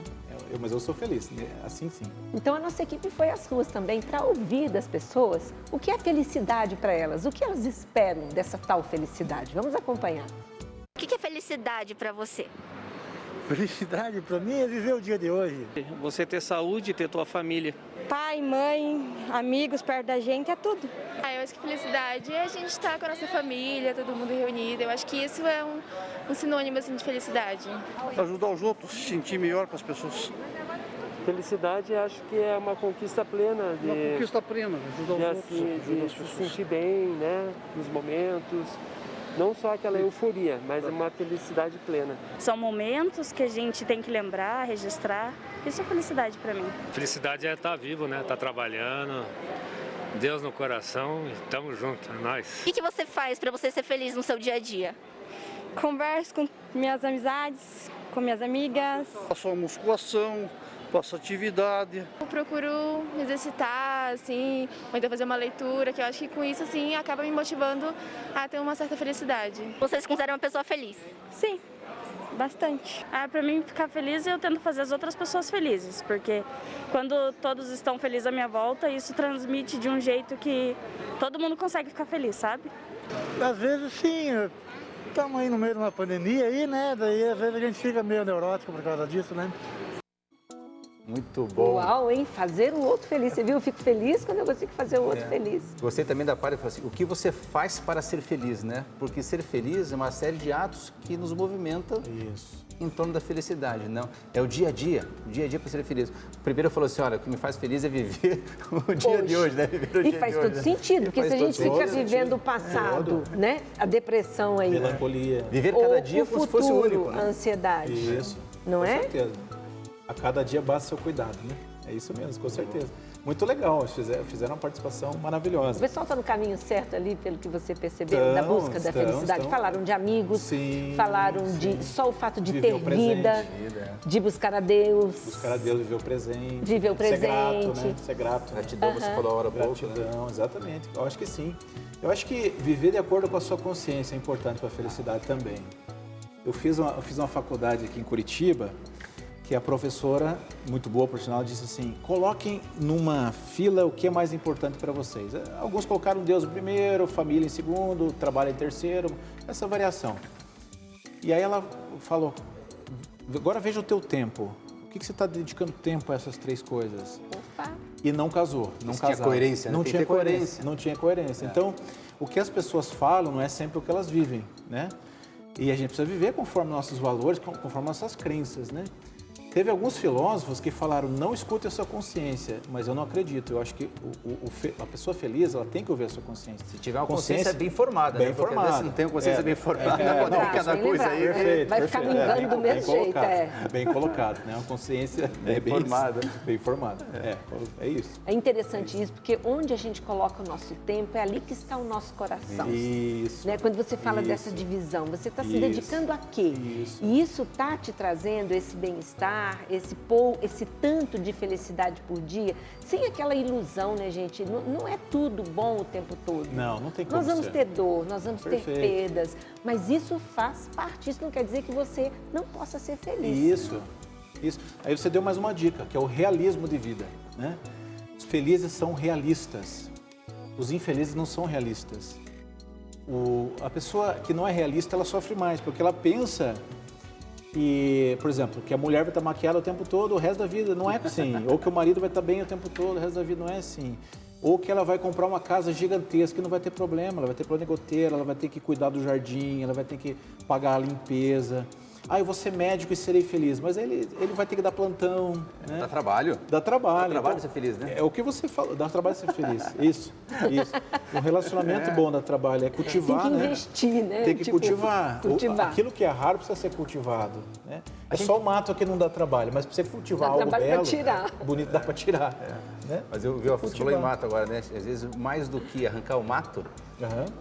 Eu, mas eu sou feliz, né? assim sim. Então a nossa equipe foi às ruas também para ouvir das pessoas o que é felicidade para elas, o que elas esperam dessa tal felicidade. Vamos acompanhar. O que é felicidade para você? Felicidade para mim é viver o dia de hoje. Você ter saúde, ter tua família. Pai, mãe, amigos perto da gente, é tudo. Ah, eu acho que felicidade é a gente estar com a nossa família, todo mundo reunido. Eu acho que isso é um, um sinônimo assim, de felicidade. Ajudar os outros, se sentir melhor com as pessoas. Felicidade acho que é uma conquista plena. De, uma conquista plena, ajudar os assim, outros. De se sentir bem, né, nos momentos não só aquela euforia, mas uma felicidade plena. São momentos que a gente tem que lembrar, registrar. Isso é felicidade para mim. Felicidade é estar vivo, né? Estar trabalhando, Deus no coração e estamos juntos, é nóis. O que, que você faz para você ser feliz no seu dia a dia? Converso com minhas amizades, com minhas amigas. Faço uma musculação, faço atividade. Eu procuro me exercitar, assim, ou então fazer uma leitura, que eu acho que com isso, assim, acaba me motivando a ter uma certa felicidade. Você se considera uma pessoa feliz? Sim, bastante. Ah, para mim ficar feliz, eu tento fazer as outras pessoas felizes, porque quando todos estão felizes à minha volta, isso transmite de um jeito que todo mundo consegue ficar feliz, sabe? Às vezes sim, estamos aí no meio de uma pandemia aí, né? Daí às vezes a gente fica meio neurótico por causa disso, né? Muito bom. Uau, hein? Fazer o outro feliz. Você viu? Eu fico feliz quando eu consigo fazer o outro é. feliz. Gostei também da parte, assim, o que você faz para ser feliz, né? Porque ser feliz é uma série de atos que nos movimenta Isso. em torno da felicidade, não? É o dia a dia, o dia a dia para ser feliz. O primeiro falou assim, olha, o que me faz feliz é viver o dia hoje. de hoje, né? Viver o e faz todo hoje, sentido, né? porque se a gente fica vivendo o passado, é. né? A depressão aí. Melancolia. Viver cada dia como futuro, se fosse o único, né? a ansiedade. Isso. Não Com é? certeza a cada dia basta seu cuidado, né? É isso mesmo, com certeza. Muito legal, fizeram, fizeram uma participação maravilhosa. O pessoal está no caminho certo ali, pelo que você percebeu, estão, da busca da felicidade. Estão. Falaram de amigos, sim, falaram sim. de só o fato de ter vida, vida, de buscar a Deus. Buscar a Deus, viver o presente. Viver o presente. Ser grato, né? Ser grato. Gratidão, uh -huh. você falou a hora pouco. Né? Gratidão, né? exatamente. Eu acho que sim. Eu acho que viver de acordo com a sua consciência é importante para a felicidade também. Eu fiz uma, eu fiz uma faculdade aqui em Curitiba que a professora, muito boa por sinal, disse assim: coloquem numa fila o que é mais importante para vocês. Eh, alguns colocaram Deus em primeiro, família em segundo, trabalho em terceiro, essa variação. E aí ela falou: agora veja o teu tempo. O que, que você está dedicando tempo a essas três coisas? Opa. E não casou, não casou. Tinha coerência, né? não Tem tinha coerência. coerência. Não tinha coerência. É. Então, o que as pessoas falam não é sempre o que elas vivem, né? E a gente precisa viver conforme nossos valores, conforme nossas crenças, né? Teve alguns filósofos que falaram, não escute a sua consciência, mas eu não acredito. Eu acho que o, o, a pessoa feliz, ela tem que ouvir a sua consciência. Se tiver uma consciência, consciência bem formada, bem né? Informada. Porque não tem uma consciência é, bem formada, é, pode não, cada coisa aí. Perfeito, Vai perfeito. ficar me é, do bem, mesmo jeito, colocado, é. Bem colocado, né? Uma consciência bem, bem formada. Bem formada, é, é isso. É interessante isso, porque onde a gente coloca o nosso tempo, é ali que está o nosso coração. Isso. Né? Quando você fala isso. dessa divisão, você está se Isso. dedicando a quê? Isso. E isso está te trazendo esse bem-estar, esse, pou, esse tanto de felicidade por dia, sem aquela ilusão, né, gente? Não, não é tudo bom o tempo todo. Não, não tem como Nós vamos ser. ter dor, nós vamos Perfeito. ter perdas, mas isso faz parte. Isso não quer dizer que você não possa ser feliz. Isso, isso. Aí você deu mais uma dica, que é o realismo de vida, né? Os felizes são realistas, os infelizes não são realistas. O, a pessoa que não é realista, ela sofre mais, porque ela pensa que, por exemplo, que a mulher vai estar maquiada o tempo todo, o resto da vida não é assim. Ou que o marido vai estar bem o tempo todo, o resto da vida não é assim. Ou que ela vai comprar uma casa gigantesca e não vai ter problema, ela vai ter problema de goteira, ela vai ter que cuidar do jardim, ela vai ter que pagar a limpeza. Ah, eu vou ser médico e serei feliz, mas ele, ele vai ter que dar plantão. Né? Dá trabalho. Dá trabalho. Dá trabalho Então, ser feliz, né? É o que você falou, dá trabalho ser feliz. Isso, isso. Um relacionamento bom dá trabalho, é cultivar, Tem que né? investir, né? Tem que Tipo, cultivar. Cultivar. Aquilo que é raro precisa ser cultivado. Né? É só o mato que não dá trabalho, mas para você cultivar Dá algo belo, tirar. bonito dá para tirar. Né? Mas eu vi, você Cultivar. falou em mato agora, né? Às vezes, mais do que arrancar o mato,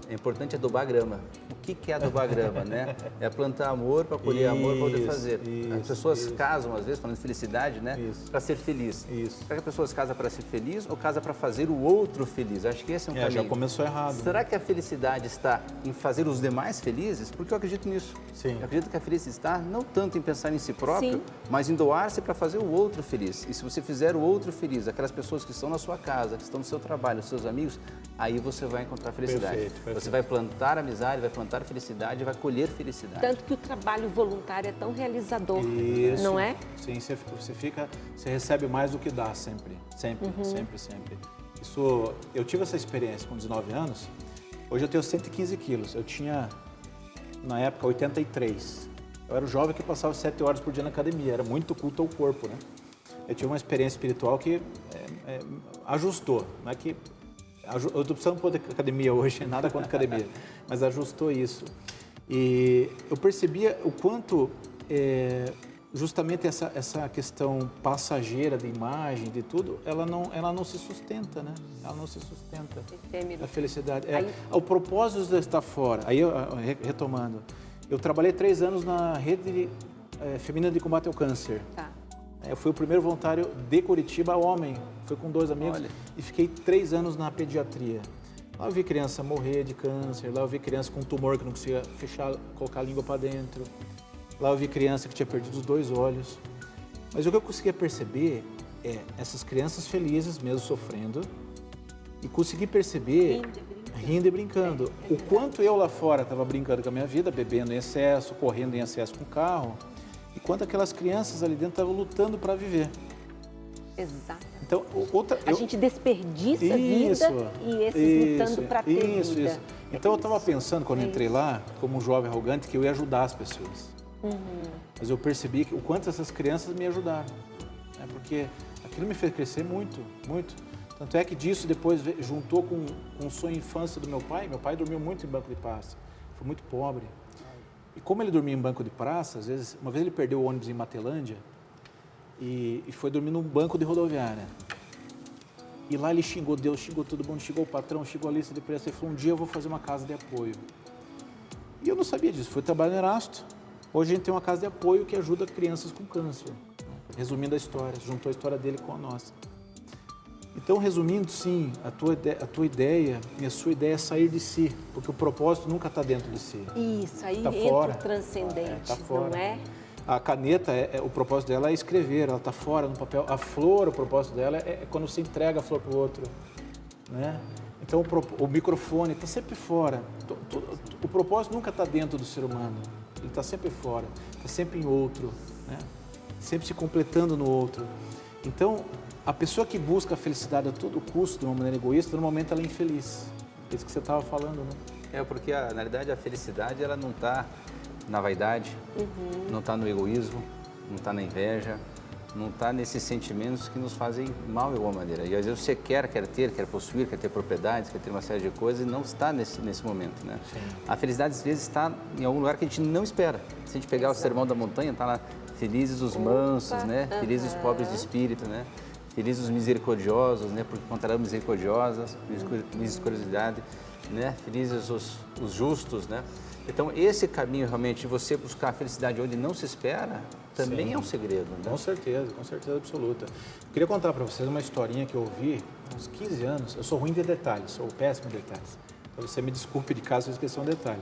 é importante adubar a grama. O que que é adubar a grama, né? É plantar amor para colher amor para poder Isso, fazer. As isso, pessoas isso. casam, às vezes, falando de felicidade, né? Para ser feliz. Isso. Será que as pessoas casam para ser feliz ou casam para fazer o outro feliz? Acho que esse é um É, caminho. já começou errado. Será que a felicidade está em fazer os demais felizes? Porque eu acredito nisso. Sim. Eu acredito que a felicidade está não tanto em pensar em si próprio, Sim. mas em doar-se para fazer o outro feliz. E se você fizer o outro feliz, aquelas pessoas que estão na sua casa, que estão no seu trabalho, os seus amigos, aí você vai encontrar felicidade. Perfeito, perfeito. Você vai plantar amizade, vai plantar felicidade, vai colher felicidade. Tanto que o trabalho voluntário é tão realizador, Isso. não é? Sim, você, você fica, você recebe mais do que dá sempre, sempre, Uhum. sempre, sempre. Isso, eu tive essa experiência com 19 anos. Hoje eu tenho 115 quilos. Eu tinha na época 83. Eu era o jovem que passava 7 horas por dia na academia. Era muito culto ao corpo, né? Eu tive uma experiência espiritual que é, é, ajustou, não é que eu estou precisando pôr de academia hoje, nada contra academia, mas ajustou isso. E eu percebia o quanto é, justamente essa, essa questão passageira de imagem, de tudo, ela não, ela não se sustenta, né? Ela não se sustenta. Efêmero. A felicidade. É, Aí- O propósito de estar fora. Aí, eu, eu, re- retomando, eu trabalhei três anos na rede eh, feminina de combate ao câncer. Tá. Eu fui o primeiro voluntário de Curitiba, homem. Fui com dois amigos Olha. e fiquei três anos na pediatria. Lá eu vi criança morrer de câncer, lá eu vi criança com tumor que não conseguia fechar, colocar a língua para dentro. Lá eu vi criança que tinha perdido os dois olhos. Mas o que eu conseguia perceber é essas crianças felizes, mesmo sofrendo, e consegui perceber, rindo e brincando, o quanto eu lá fora estava brincando com a minha vida, bebendo em excesso, correndo em excesso com o carro, e quanto aquelas crianças ali dentro estavam lutando para viver. Exato. Então, outra, A eu- gente desperdiça a Isso, vida e esses isso, lutando para ter isso, vida. Isso. Então eu estava pensando quando é entrei isso. lá, como um jovem arrogante, que eu ia ajudar as pessoas. Uhum. Mas eu percebi que, o quanto essas crianças me ajudaram. né? Porque aquilo me fez crescer muito, muito. Tanto é que disso depois juntou com, com o sonho infância do meu pai. Meu pai dormiu muito em banco de praça. Foi muito pobre. E como ele dormia em banco de praça, às vezes, uma vez ele perdeu o ônibus em Matelândia e, e foi dormir num banco de rodoviária. E lá ele xingou Deus, xingou todo mundo, xingou o patrão, xingou a lista de preço. Ele falou, um dia eu vou fazer uma casa de apoio. E eu não sabia disso, fui trabalhar no Erasto. Hoje a gente tem uma casa de apoio que ajuda crianças com câncer. Resumindo a história, juntou a história dele com a nossa. Então, resumindo, sim, a tua, a tua ideia e a sua ideia é sair de si, porque o propósito nunca está dentro de si. Isso, aí Tá entra fora. o transcendente, Tá fora. não é? A caneta, é, é- o propósito dela é escrever, ela está fora no papel. A flor, o propósito dela é, é quando você entrega a flor para o outro. Né? Então, o, o microfone está sempre fora. To- O propósito nunca está dentro do ser humano. Ele está sempre fora, está sempre em outro, né? sempre se completando no outro. Então, a pessoa que busca a felicidade a todo custo, de uma maneira egoísta, normalmente ela é infeliz. Isso que você estava falando, né? É, porque a, na realidade a felicidade ela não está na vaidade, uhum. não está no egoísmo, não está na inveja, não está nesses sentimentos que nos fazem mal de alguma maneira. E às vezes você quer, quer ter, quer possuir, quer ter propriedades, quer ter uma série de coisas e não está nesse, nesse momento, né? Sim. A felicidade às vezes está em algum lugar que a gente não espera. Se a gente pegar Exato. o sermão da montanha, está lá felizes os mansos, Opa. né? Uhum. Felizes os pobres de espírito, né? Felizes os misericordiosos, né? Porque contarão misericordiosas, misericordiosidade, né? Felizes os, os justos, né? Então, esse caminho realmente de você buscar a felicidade onde não se espera, também Sim. é um segredo. Né? Com certeza, com certeza absoluta. Eu queria contar para vocês uma historinha que eu ouvi há uns 15 anos. Eu sou ruim de detalhes, sou péssimo em detalhes. Então, você me desculpe de caso eu esqueça um detalhe.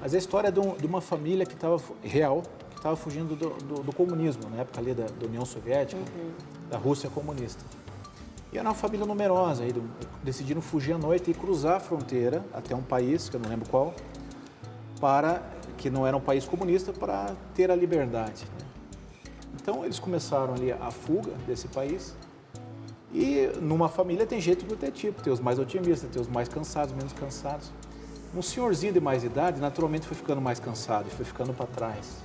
Mas a história é de, um, de uma família que estava real, estava fugindo do, do, do, comunismo, na época ali da, da União Soviética, uhum. da Rússia comunista. E era uma família numerosa, aí, decidiram fugir à noite e cruzar a fronteira até um país, que eu não lembro qual, para que não era um país comunista, para ter a liberdade. Né? Então eles começaram ali a fuga desse país. E numa família tem jeito de ter tipo, tem os mais otimistas, tem os mais cansados, menos cansados. Um senhorzinho de mais idade, naturalmente foi ficando mais cansado, foi ficando para trás.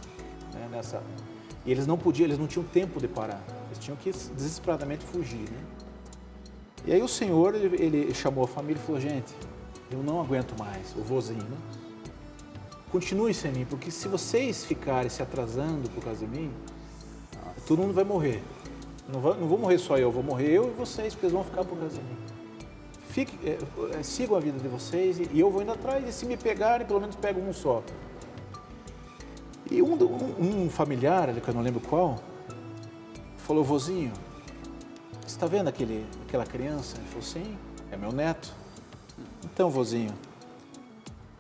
Né, nessa... E eles não podiam, eles não tinham tempo de parar. Eles tinham que desesperadamente fugir. Né? E aí o senhor, ele, ele chamou a família e falou, gente, eu não aguento mais, o vozinho, né? Continue sem mim, porque se vocês ficarem se atrasando por causa de mim, todo mundo vai morrer. Não, vai, não vou morrer só eu, vou morrer eu e vocês, porque eles vão ficar por causa de mim. Fique, é, sigam a vida de vocês e, e, eu vou indo atrás. E se me pegarem, pelo menos pego um só. E um, um, um familiar, que eu não lembro qual, falou, vozinho, você está vendo aquele, aquela criança? Ele falou, sim, é meu neto. Então, vozinho,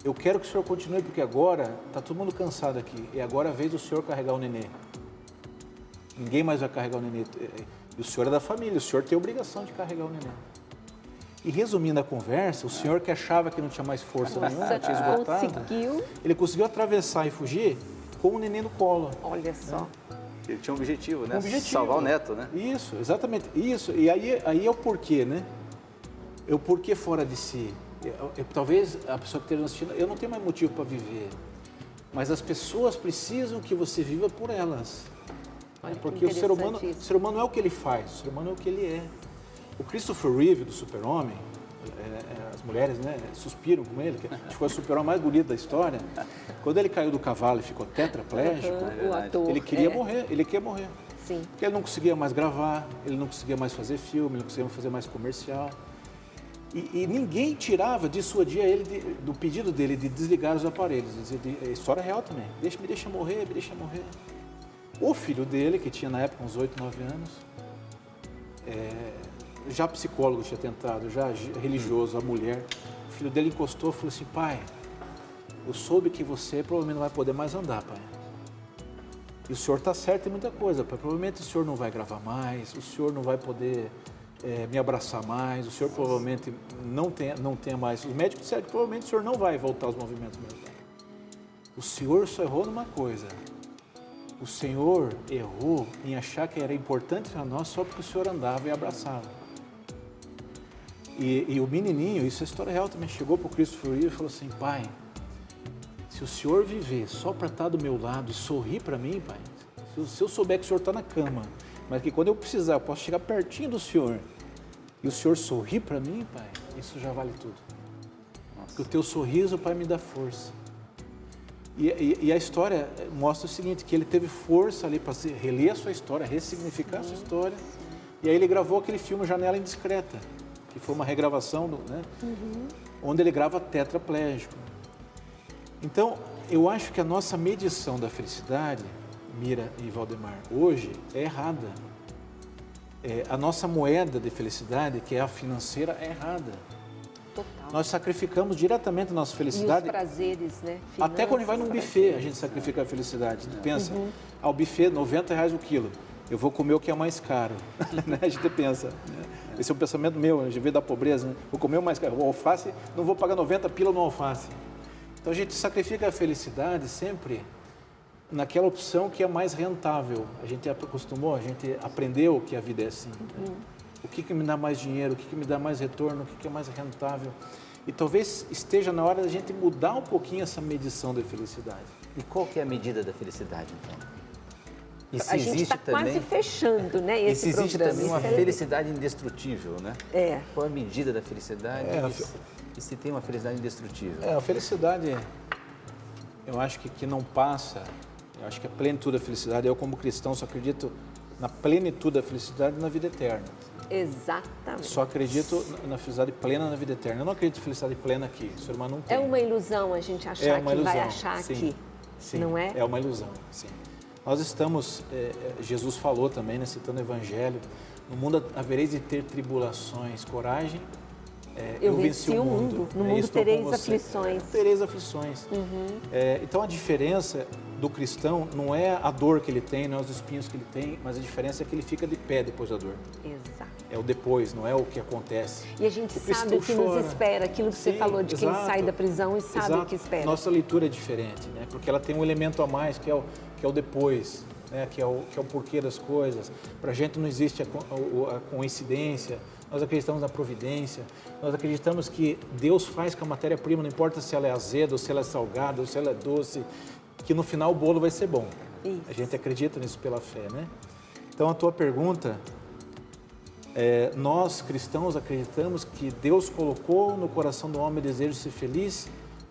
eu quero que o senhor continue, porque agora está todo mundo cansado aqui. E agora é a vez do senhor carregar o nenê. Ninguém mais vai carregar o nenê. E o senhor é da família, o senhor tem a obrigação de carregar o nenê. E resumindo a conversa, o senhor que achava que não tinha mais força Nossa, nenhuma, tinha esgotado, conseguiu. ele conseguiu atravessar e fugir com o neném no colo. Olha só. Né? Ele tinha um objetivo, né? Um objetivo. Salvar o neto, né? Isso, exatamente. Isso. E aí, aí é o porquê, né? É o porquê fora de si. Eu, eu, talvez a pessoa que esteja assistindo, eu não tenho mais motivo para viver. Mas as pessoas precisam que você viva por elas. Olha, Porque o ser, humano, o ser humano é o que ele faz, o ser humano é o que ele é. O Christopher Reeve, do Super-Homem, é, é, mulheres né, suspiram com ele, que foi o super-homem mais bonito da história. Quando ele caiu do cavalo e ficou tetraplégico, uhum, ator, ele queria é. morrer, ele queria morrer. Sim. Porque ele não conseguia mais gravar, ele não conseguia mais fazer filme, ele não conseguia fazer mais comercial. E, e ninguém tirava de sua dia ele de, do pedido dele de desligar os aparelhos. É história real também. Deixa, me deixa morrer, me deixa morrer. O filho dele, que tinha na época uns 8, 9 anos, é, já psicólogo tinha tentado, já religioso, a mulher, o filho dele encostou e falou assim, pai, eu soube que você provavelmente não vai poder mais andar, pai. E o senhor está certo em muita coisa, pai. Provavelmente o senhor não vai gravar mais, o senhor não vai poder é, me abraçar mais, o senhor provavelmente não tenha, não tenha mais. Os médicos disseram que provavelmente o senhor não vai voltar aos movimentos mesmo. O senhor só errou numa coisa o Senhor errou em achar que era importante para nós só porque o Senhor andava e abraçava. E, e o menininho, isso é história real também, chegou para o Cristo Florido e falou assim, pai, se o Senhor viver só para estar do meu lado e sorrir para mim, pai, se eu, se eu souber que o Senhor está na cama, mas que quando eu precisar eu posso chegar pertinho do Senhor e o Senhor sorrir para mim, pai, isso já vale tudo. Nossa. Porque o teu sorriso, pai, me dá força. E, e, e, a história mostra o seguinte, que ele teve força ali para reler a sua história, ressignificar a sua história. E aí ele gravou aquele filme Janela Indiscreta, que foi uma regravação, do, né? Uhum. Onde ele grava tetraplégico. Então, eu acho que a nossa medição da felicidade, Mira e Valdemar, hoje é errada. É, a nossa moeda de felicidade, que é a financeira, é errada. Total. Nós sacrificamos diretamente a nossa felicidade. E os prazeres, né? Finanças, Até quando vai num buffet, a gente sacrifica a felicidade. É. Pensa, uhum. ao buffet, 90 reais o quilo. Eu vou comer o que é mais caro. né? A gente pensa. Né? Esse é o pensamento meu, a gente vê da pobreza. Né? Vou comer o mais caro. O alface, não vou pagar 90 pila no alface. Então a gente sacrifica a felicidade sempre naquela opção que é mais rentável. A gente acostumou, a gente aprendeu que a vida é assim. Né? Uhum o que, que me dá mais dinheiro, o que, que me dá mais retorno, o que, que é mais rentável. E talvez esteja na hora da gente mudar um pouquinho essa medição da felicidade. E qual que é a medida da felicidade, então? E se a gente está quase fechando, né, esse e se existe programa. também uma Isso é- felicidade indestrutível, né? É. Qual a medida da felicidade? É, e, se, e se tem uma felicidade indestrutível? É, a felicidade, eu acho que que não passa, eu acho que a plenitude da felicidade, eu como cristão só acredito na plenitude da felicidade na vida eterna. Exatamente. Só acredito na felicidade plena na vida eterna. Eu não acredito em felicidade plena aqui. O ser humano não tem. É uma ilusão a gente achar É uma que vai ilusão, achar sim. aqui. Sim, Não é? É uma ilusão, sim. Nós estamos, é, é, Jesus falou também, né, citando o Evangelho, no mundo havereis de ter tribulações, coragem, é, Eu venci o mundo. No É, mundo tereis você. aflições. Tereis aflições. Uhum. É, então a diferença do cristão não é a dor que ele tem, não é os espinhos que ele tem, mas a diferença é que ele fica de pé depois da dor. Exato. É o depois, não é o que acontece. E a gente O sabe o que chora. nos espera, aquilo que você Sim, falou de quem exato. sai da prisão e sabe Exato. o que espera. Nossa leitura é diferente, né? Porque ela tem um elemento a mais, que é o, que é o depois, né? que, é o, que é o porquê das coisas. Para a gente não existe a, o- a coincidência, nós acreditamos na providência, nós acreditamos que Deus faz com a matéria-prima, não importa se ela é azeda, ou se ela é salgada, ou se ela é doce, que no final o bolo vai ser bom. Isso. A gente acredita nisso pela fé, né? Então a tua pergunta, é, nós cristãos acreditamos que Deus colocou no coração do homem o desejo de ser feliz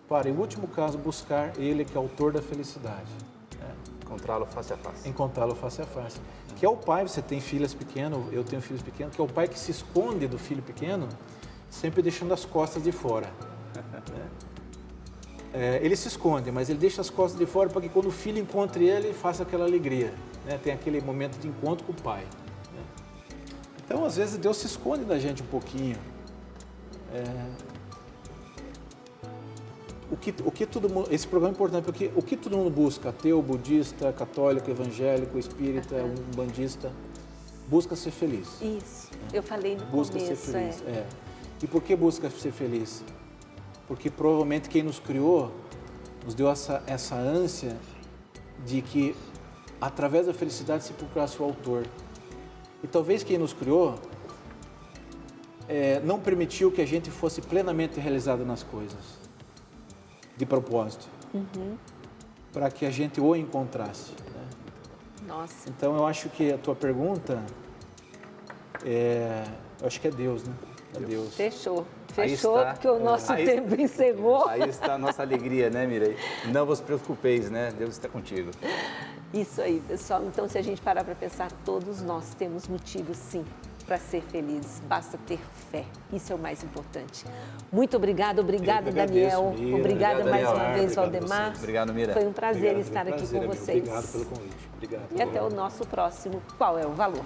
para, em último caso, buscar Ele que é autor da felicidade. Encontrá-lo face a face. Encontrá-lo face a face. Que é o pai, você tem filhas pequenas, eu tenho filhos pequenos, que é o pai que se esconde do filho pequeno, sempre deixando as costas de fora. né? É, ele se esconde, mas ele deixa as costas de fora para que quando o filho encontre ele, faça aquela alegria. né? Tem aquele momento de encontro com o pai. né? Então, às vezes, Deus se esconde da gente um pouquinho. É, o que, o que todo mundo, esse programa é importante porque o que todo mundo busca, ateu, budista, católico, evangélico, espírita, um bandista, busca ser feliz. Isso. Eu falei no Busca começo. ser feliz. é. É. E por que busca ser feliz? Porque provavelmente quem nos criou nos deu essa, essa ânsia de que através da felicidade se procurasse o autor. E talvez quem nos criou é, não permitiu que a gente fosse plenamente realizado nas coisas, de propósito, Uhum. para que a gente o encontrasse. né? Nossa. Então eu acho que a tua pergunta é, eu acho que é Deus, né? É Deus. Fechou. Fechou, está. porque o nosso Aí- tempo encerrou. Aí está a nossa alegria, né, Mirei? Não vos preocupeis, né? Deus está contigo. Isso aí, pessoal. Então, se a gente parar para pensar, todos nós temos motivos, sim, para ser felizes. Basta ter fé. Isso é o mais importante. Muito obrigada, obrigada, Daniel. Mira. Obrigada Obrigado, mais Daniel. uma vez, Obrigado Valdemar. Obrigado, Mira. Foi um prazer Obrigado, estar um aqui prazer, com amigo. vocês. Obrigado pelo convite. Obrigado. E até o nosso próximo Qual é o Valor?